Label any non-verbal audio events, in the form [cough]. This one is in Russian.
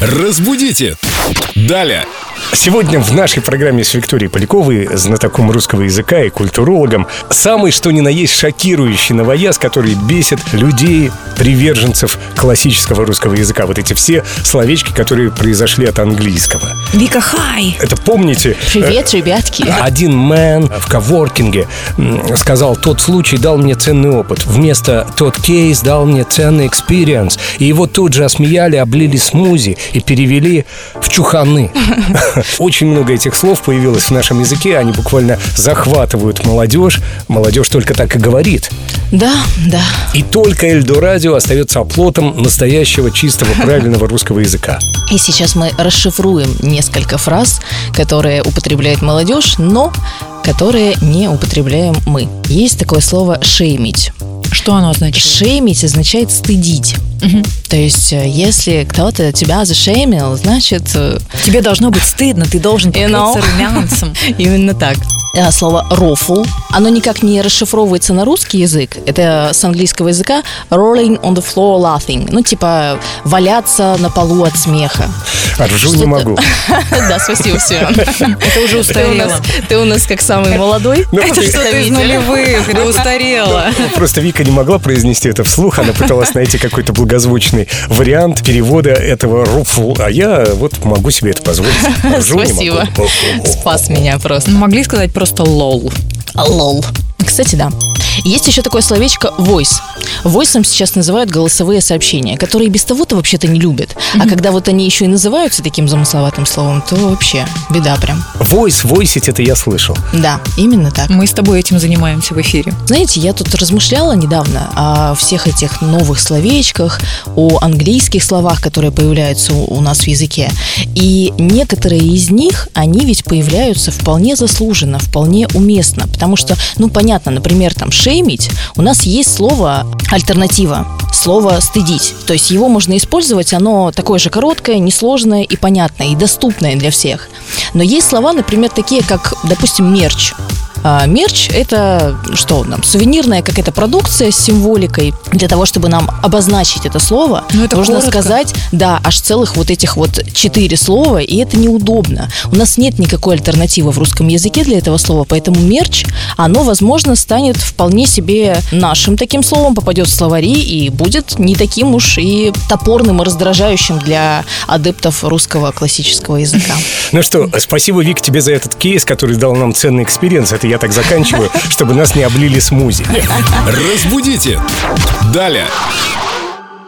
Разбудите Даля! Сегодня в нашей программе с Викторией Поляковой, знатоком русского языка и культурологом, самый что ни на есть шокирующий новояз, который бесит людей, приверженцев классического русского языка. Вот эти все словечки, которые произошли от английского. Вика, хай! Это помните? Привет, ребятки. Один man в коворкинге сказал, тот случай дал мне ценный опыт. Вместо тот кейс дал мне ценный experience. И его тут же осмеяли, облили смузи и перевели в чуханы. [laughs] Очень много этих слов появилось в нашем языке. Они буквально захватывают молодежь. Молодежь только так и говорит. Да, да. И только Эльдо Радио остается оплотом настоящего чистого [laughs] правильного русского языка. И сейчас мы расшифруем несколько фраз, которые употребляет молодежь, но которые не употребляем мы. Есть такое слово «шеймить». Что оно означает? Шеймить означает стыдить. То есть, э, если кто-то тебя зашеймил, значит, э, Тебе должно быть стыдно, ты должен You know? покрыться румянцем. [laughs] именно так. А Слово рофл, оно никак не расшифровывается на русский язык. Это с английского языка rolling on the floor laughing. Ну, типа валяться на полу от смеха. Ржу не могу. [laughs] Да, спасибо, все. [laughs] Это уже устарело. ты у нас как самый молодой. Ну, Это ты- что-то из нулевых, это устарело. Просто Вика не могла произнести это вслух. Она пыталась найти какой-то благозвучный вариант перевода этого руфл. А я вот могу себе это позволить. [laughs] Спасибо. Спас меня просто. Ну, Могли сказать просто лол. Лол. Кстати, да. Есть еще такое словечко voice. Войсом сейчас называют голосовые сообщения, которые без того-то вообще-то не любят. А когда вот они еще и называются таким замысловатым словом, то вообще беда прям. Войс, войсить это я слышал. Да, именно так. Мы с тобой этим занимаемся в эфире. Знаете, я тут размышляла недавно о всех этих новых словечках, о английских словах, которые появляются у у нас в языке. И некоторые из них, они ведь появляются вполне заслуженно, вполне уместно. Потому что, ну, понятно, например, там «шеймить», у нас есть слово альтернатива, слово «стыдить». То есть его можно использовать, оно такое же короткое, несложное и понятное, и доступное для всех. Но есть слова, например, такие как, допустим, «мерч». А мерч – это что там, сувенирная какая-то продукция с символикой. Для того, чтобы нам обозначить это слово, Ну, это нужно коротко. сказать, да, аж целых вот этих вот четыре слова, и это неудобно. У нас нет никакой альтернативы в русском языке для этого слова, поэтому мерч, оно, возможно, станет вполне себе нашим таким словом, попадет в словари и будет не таким уж и топорным и раздражающим для адептов русского классического языка. [laughs] Ну что, спасибо, Вик, тебе за этот кейс, который дал нам ценный experience. Это я так заканчиваю, чтобы нас не облили смузи. Разбудите Даля!